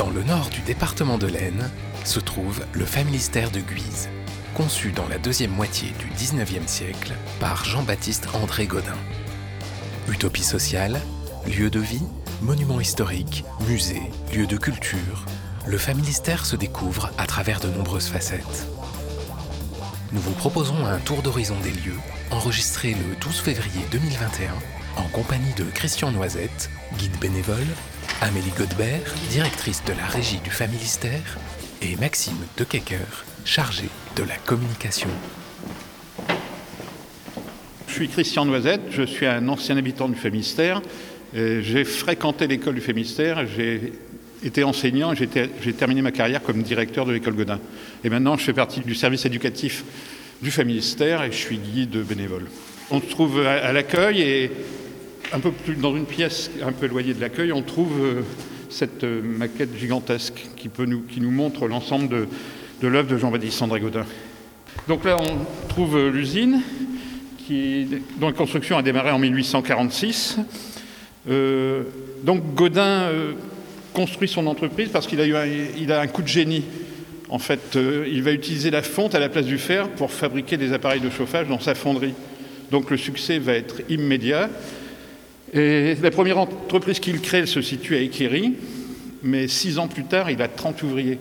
Dans le nord du département de l'Aisne se trouve le Familistère de Guise, conçu dans la deuxième moitié du 19e siècle par Jean-Baptiste André Godin. Utopie sociale, lieu de vie, monument historique, musée, lieu de culture, le Familistère se découvre à travers de nombreuses facettes. Nous vous proposons un tour d'horizon des lieux, enregistré le 12 février 2021, en compagnie de Christian Noisette, guide bénévole, Amélie Godebert, directrice de la régie du Familistère, et Maxime Dekecker, chargé de la communication. Je suis Christian Noisette, je suis un ancien habitant du Fémistère. J'ai fréquenté l'école du Fémistère, j'ai été enseignant, j'ai terminé ma carrière comme directeur de l'école Godin. Et maintenant, je fais partie du service éducatif du Féministère et je suis guide bénévole. On se trouve à l'accueil et un peu plus dans une pièce un peu éloignée de l'accueil, on trouve euh, cette euh, maquette gigantesque qui, nous, montre l'ensemble de, l'œuvre de Jean-Baptiste André Godin. Donc là, on trouve euh, l'usine dont la construction a démarré en 1846. donc Godin construit son entreprise parce qu'il a eu il a un coup de génie. En fait, il va utiliser la fonte à la place du fer pour fabriquer des appareils de chauffage dans sa fonderie. Donc le succès va être immédiat. Et la première entreprise qu'il crée se situe à Équéry, mais six ans plus tard, il a 30 ouvriers.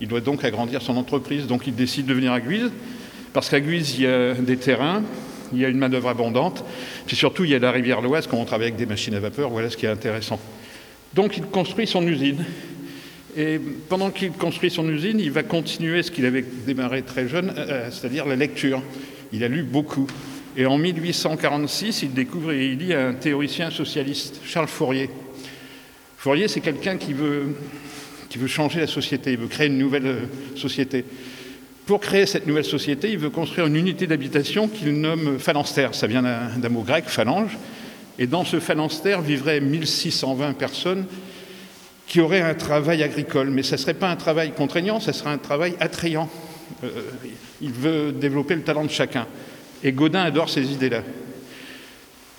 Il doit donc agrandir son entreprise, donc il décide de venir à Guise, parce qu'à Guise, il y a des terrains, il y a une main-d'œuvre abondante, puis surtout, il y a la rivière Loise, quand on travaille avec des machines à vapeur, voilà ce qui est intéressant. Donc il construit son usine. Et pendant qu'il construit son usine, il va continuer ce qu'il avait démarré très jeune, euh, c'est-à-dire la lecture. Il a lu beaucoup. Et en 1846, il découvre et il lit un théoricien socialiste, Charles Fourier. Fourier, c'est quelqu'un qui veut, qui veut changer la société, il veut créer une nouvelle euh, société. Pour créer cette nouvelle société, il veut construire une unité d'habitation qu'il nomme phalanstère. Ça vient d'un mot grec, phalange. Et dans ce phalanstère vivraient 1620 personnes qui auraient un travail agricole. Mais ce ne serait pas un travail contraignant, ce serait un travail attrayant. Euh, il veut développer le talent de chacun. Et Godin adore ces idées-là.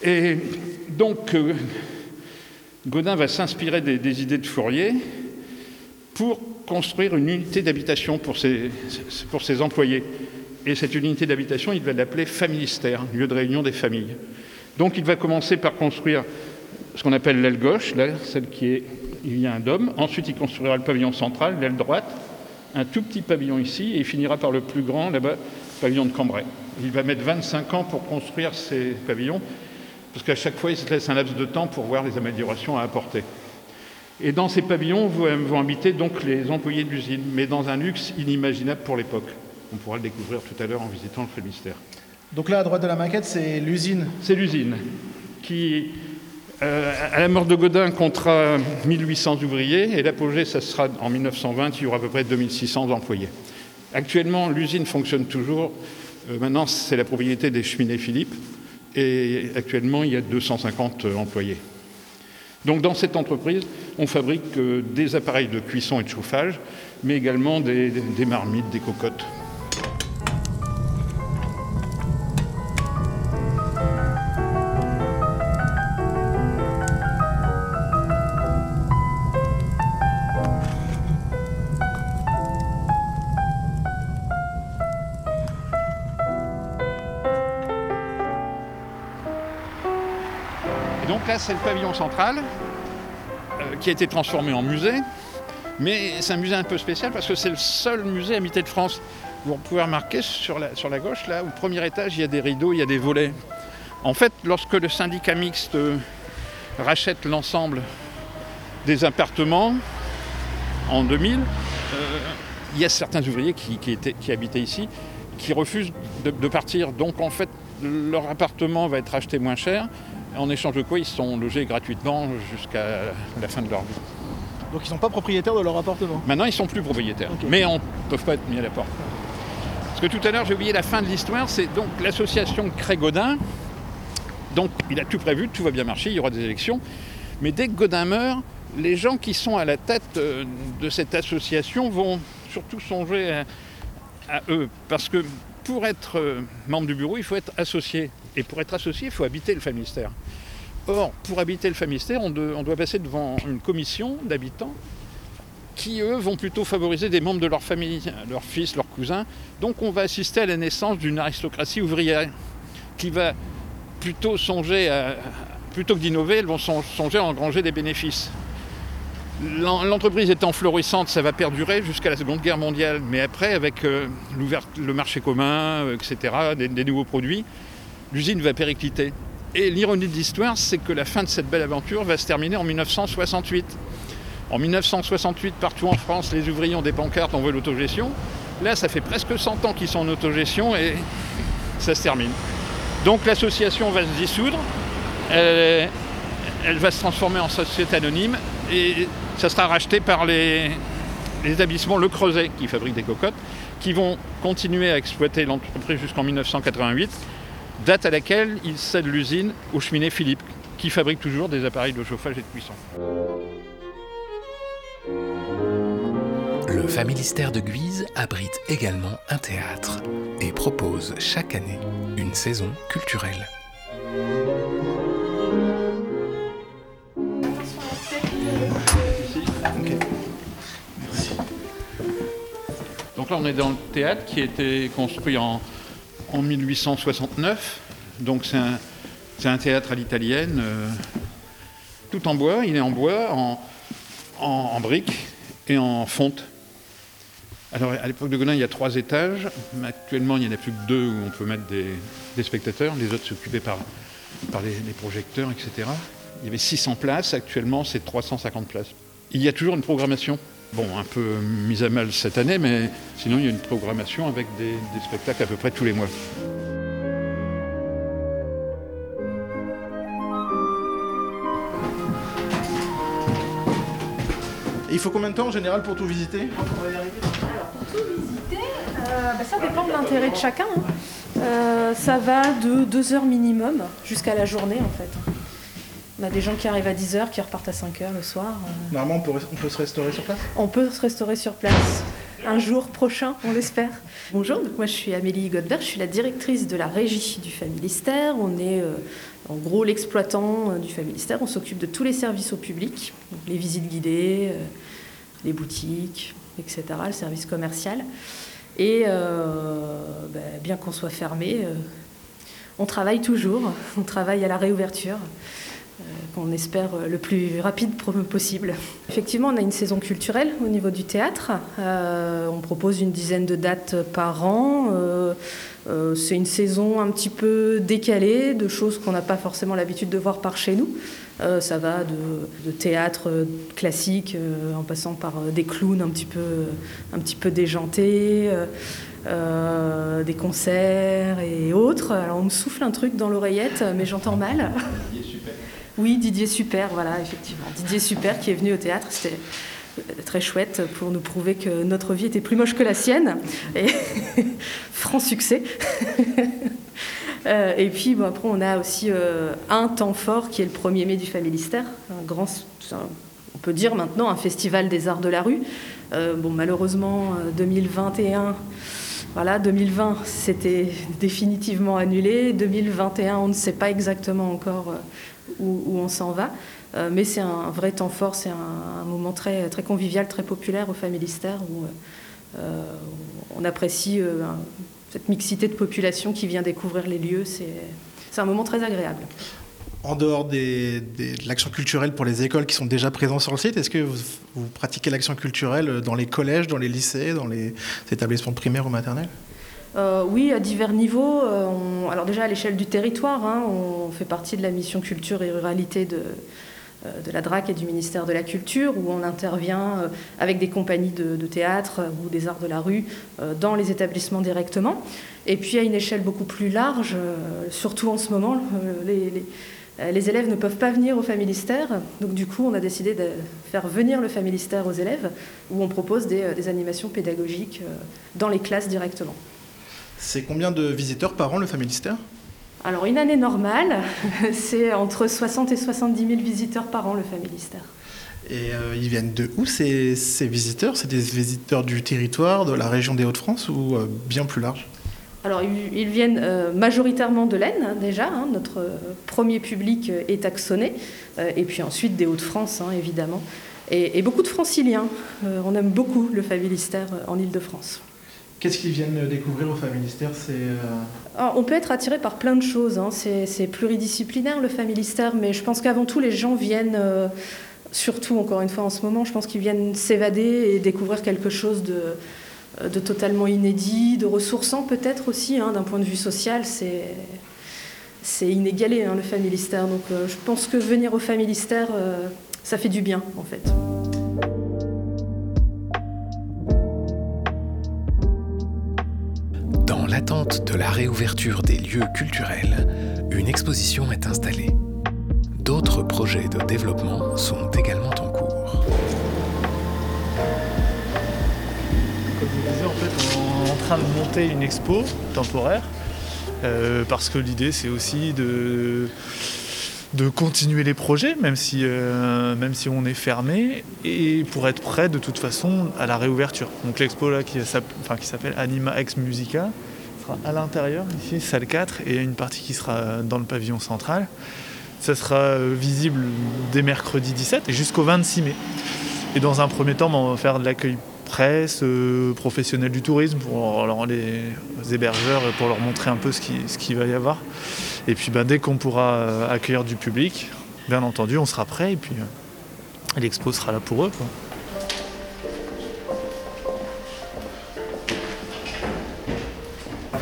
Et donc, euh, Godin va s'inspirer des, idées de Fourier pour construire une unité d'habitation pour ses, pour ses employés. Et cette unité d'habitation, il va l'appeler familistère, lieu de réunion des familles. Donc il va commencer par construire ce qu'on appelle l'aile gauche, là, celle qui est, il y a un dôme. Ensuite, il construira le pavillon central, l'aile droite, un tout petit pavillon ici, et il finira par le plus grand, là-bas, pavillon de Cambrai. Il va mettre 25 ans pour construire ces pavillons, parce qu'à chaque fois, il se laisse un laps de temps pour voir les améliorations à apporter. Et dans ces pavillons vont habiter donc les employés de l'usine, mais dans un luxe inimaginable pour l'époque. On pourra le découvrir tout à l'heure en visitant le Frémistère. Donc là, à droite de la maquette, c'est l'usine C'est l'usine qui, euh, à la mort de Godin, comptera 1800 ouvriers, et l'apogée, ça sera en 1920, il y aura à peu près 2600 employés. Actuellement, l'usine fonctionne toujours. Euh, maintenant, c'est la propriété des cheminées Philippe. Et actuellement, il y a 250 euh, employés. Donc, dans cette entreprise, on fabrique euh, des appareils de cuisson et de chauffage, mais également des marmites, des cocottes. Là, c'est le pavillon central euh, qui a été transformé en musée. Mais c'est un musée un peu spécial parce que c'est le seul musée habité de France. Vous pouvez remarquer sur la, gauche, là, au premier étage, il y a des rideaux, il y a des volets. En fait, lorsque le syndicat mixte euh, rachète l'ensemble des appartements en 2000, euh, il y a certains ouvriers qui, qui, habitaient ici qui refusent de, de, partir. Donc en fait, leur appartement va être acheté moins cher en échange de quoi ils sont logés gratuitement jusqu'à la fin de leur vie. Donc ils ne sont pas propriétaires de leur appartement Maintenant ils ne sont plus propriétaires, mais on ne peut pas être mis à la porte. Parce que tout à l'heure j'ai oublié la fin de l'histoire, c'est donc l'association Cré Godin. Donc il a tout prévu, tout va bien marcher, il y aura des élections. Mais dès que Godin meurt, les gens qui sont à la tête euh, de cette association vont surtout songer à, eux. Parce que pour être euh, membre du bureau, il faut être associé. Et pour être associé, il faut habiter le Famistère. Or, pour habiter le Famistère, on, doit passer devant une commission d'habitants qui eux vont plutôt favoriser des membres de leur famille, leurs fils, leurs cousins. Donc on va assister à la naissance d'une aristocratie ouvrière qui va plutôt songer à, plutôt que d'innover, elles vont songer à engranger des bénéfices. L'entreprise étant florissante, ça va perdurer jusqu'à la Seconde Guerre mondiale. Mais après, avec euh, le marché commun, euh, etc., des, nouveaux produits, l'usine va péricliter. Et l'ironie de l'histoire, c'est que la fin de cette belle aventure va se terminer en 1968. En 1968, partout en France, les ouvriers ont des pancartes, on veut l'autogestion. Là, ça fait presque 100 ans qu'ils sont en autogestion et ça se termine. Donc l'association va se dissoudre, elle, va se transformer en société anonyme et ça sera racheté par les, établissements Le Creuset qui fabriquent des cocottes, qui vont continuer à exploiter l'entreprise jusqu'en 1988, date à laquelle ils cèdent l'usine au cheminée Philippe, qui fabrique toujours des appareils de chauffage et de cuisson. Le Familistère de Guise abrite également un théâtre et propose chaque année une saison culturelle. Donc là, on est dans le théâtre qui a été construit en, 1869. Donc c'est un, théâtre à l'italienne, euh, tout en bois. Il est en bois, en briques et en fonte. Alors à l'époque de Godin, il y a trois étages. Actuellement, il n'y en a plus que deux où on peut mettre des, spectateurs. Les autres s'occupaient par, par les, projecteurs, etc. Il y avait 600 places. Actuellement, c'est 350 places. Il y a toujours une programmation. Bon, un peu mise à mal cette année, mais sinon, il y a une programmation avec des, des spectacles à peu près tous les mois. il faut combien de temps en général pour tout visiter? Alors, pour tout visiter, euh, bah, ça dépend de l'intérêt de chacun. Hein. Euh, ça va de 2 heures minimum jusqu'à la journée en fait. On a des gens qui arrivent à 10 heures, qui repartent à 5 heures le soir. Euh. Normalement, on peut, on peut se restaurer sur place? On peut se restaurer sur place. Un jour prochain, on l'espère. Bonjour, moi je suis Amélie Godbert, je suis la directrice de la régie du Familistère. On est en gros l'exploitant du Familistère. On s'occupe de tous les services au public, les visites guidées, les boutiques, etc., le service commercial. Et euh, ben, bien qu'on soit fermé, euh, on travaille toujours, on travaille à la réouverture, euh, qu'on espère le plus rapide possible. Effectivement, on a une saison culturelle au niveau du théâtre. on propose une dizaine de dates par an. c'est une saison un petit peu décalée, de choses qu'on n'a pas forcément l'habitude de voir par chez nous. Euh, ça va de, théâtre classique euh, en passant par euh, des clowns un peu, un petit peu déjantés, des concerts et autres. Alors on me souffle un truc dans l'oreillette, mais j'entends mal. Oui, Didier Super, voilà, effectivement. Didier Super qui est venu au théâtre, c'était très chouette pour nous prouver que notre vie était plus moche que la sienne. Et franc succès. Euh, et puis après, on a aussi euh, un temps fort qui est le 1er mai du Familistère, un grand, on peut dire maintenant un festival des arts de la rue. Euh, bon, malheureusement, 2021. Voilà, 2020, c'était définitivement annulé. 2021, on ne sait pas exactement encore où, on s'en va. mais c'est un vrai temps fort, c'est un, moment très, convivial, très populaire au Familistère où on apprécie cette mixité de population qui vient découvrir les lieux, c'est un moment très agréable. En dehors de l'action culturelle pour les écoles qui sont déjà présentes sur le site, est-ce que vous, pratiquez l'action culturelle dans les collèges, dans les lycées, dans les établissements primaires ou maternels? Euh, oui, à divers niveaux. Euh, alors déjà à l'échelle du territoire, hein, on fait partie de la mission culture et ruralité de, euh, de la DRAC et du ministère de la Culture, où on intervient avec des compagnies de, théâtre ou des arts de la rue dans les établissements directement. Et puis à une échelle beaucoup plus large, surtout en ce moment, les, élèves ne peuvent pas venir au Familistère. Donc du coup, on a décidé de faire venir le Familistère aux élèves, où on propose des animations pédagogiques dans les classes directement. C'est combien de visiteurs par an le Familistère alors une année normale, c'est entre 60 et 70 000 visiteurs par an le Familistère. Et euh, ils viennent de où ces, visiteurs? C'est des visiteurs du territoire, de la région des Hauts-de-France ou euh, bien plus large? Alors, ils, viennent euh, majoritairement de l'Aisne, hein, déjà. Hein. notre premier public est axonné. et puis ensuite des Hauts-de-France, hein, évidemment. et, beaucoup de franciliens. on aime beaucoup le Familistère en Ile-de-France. Qu'est-ce qu'ils viennent découvrir au Familistère ah, On peut être attiré par plein de choses. Hein. C'est pluridisciplinaire le Familistère, mais je pense qu'avant tout, les gens viennent surtout encore une fois en ce moment, je pense qu'ils viennent s'évader et découvrir quelque chose de, euh, totalement inédit, de ressourçant peut-être aussi, hein, d'un point de vue social, c'est, c'est inégalé hein, le familistère. Donc euh, je pense que venir au familistère, euh, ça fait du bien en fait. Dans l'attente de la réouverture des lieux culturels, une exposition est installée. D'autres projets de développement sont également en cours. Comme je disais, en fait, on est en train de monter une expo temporaire euh, parce que l'idée c'est aussi de, de continuer les projets, même si, euh, même si on est fermé, et pour être prêt de toute façon à la réouverture. Donc l'expo là qui s'appelle Anima Ex Musica à l'intérieur, ici, salle 4, et une partie qui sera dans le pavillon central. Ça sera euh, visible dès mercredi 17 et jusqu'au 26 mai. Et dans un premier temps, on va faire de l'accueil presse, euh, professionnel du tourisme, pour les hébergeurs, pour leur montrer un peu ce qu'il ce va y avoir. Et puis ben, dès qu'on pourra euh, accueillir du public, bien entendu, on sera prêt et puis l'expo sera là pour eux.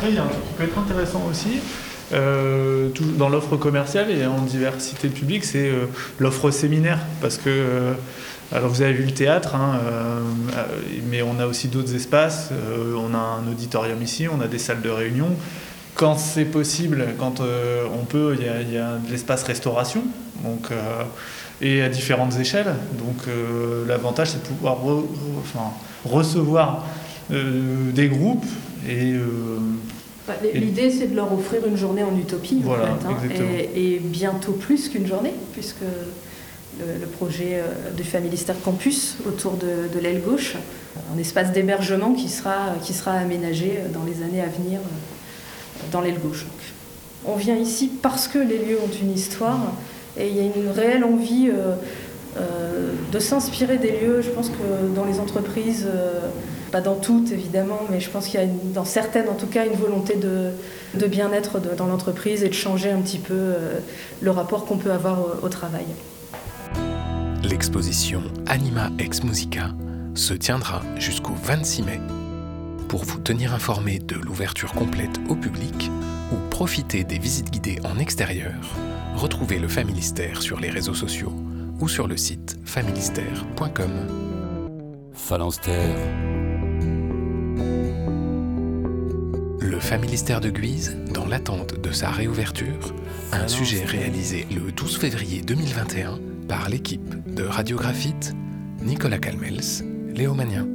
Il y a un truc qui peut être intéressant aussi, euh, dans l'offre commerciale et en diversité publique, c'est euh, l'offre séminaire. Parce que, euh, alors vous avez vu le théâtre, hein, mais on a aussi d'autres espaces. on a un auditorium ici, on a des salles de réunion. Quand c'est possible, quand on peut, il y, a de l'espace restauration. Donc, et à différentes échelles. Donc l'avantage, c'est de pouvoir recevoir des groupes et l'idée, c'est de leur offrir une journée en utopie, en fait, hein, et, bientôt plus qu'une journée, puisque le, projet euh, du Familistère Campus autour de, l'aile gauche, un espace d'hébergement qui sera, qui sera aménagé dans les années à venir euh, dans l'aile gauche. on vient ici parce que les lieux ont une histoire, et il y a une réelle envie euh, de s'inspirer des lieux. Je pense que dans les entreprises pas dans toutes évidemment, mais je pense qu'il y a dans certaines en tout cas une volonté de, bien-être dans l'entreprise et de changer un petit peu euh, le rapport qu'on peut avoir au, travail. L'exposition Anima Ex Musica se tiendra jusqu'au 26 mai. Pour vous tenir informé de l'ouverture complète au public ou profiter des visites guidées en extérieur, retrouvez le Familistère sur les réseaux sociaux ou sur le site familistère.com. Phalanstère Familistère de Guise, dans l'attente de sa réouverture, un sujet réalisé le 12 février 2021 par l'équipe de Radiographite, Nicolas Calmels, Léo Magnin.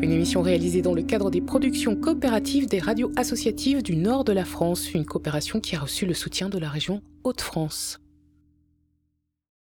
Une émission réalisée dans le cadre des productions coopératives des radios associatives du nord de la France, une coopération qui a reçu le soutien de la région Hauts-de-France.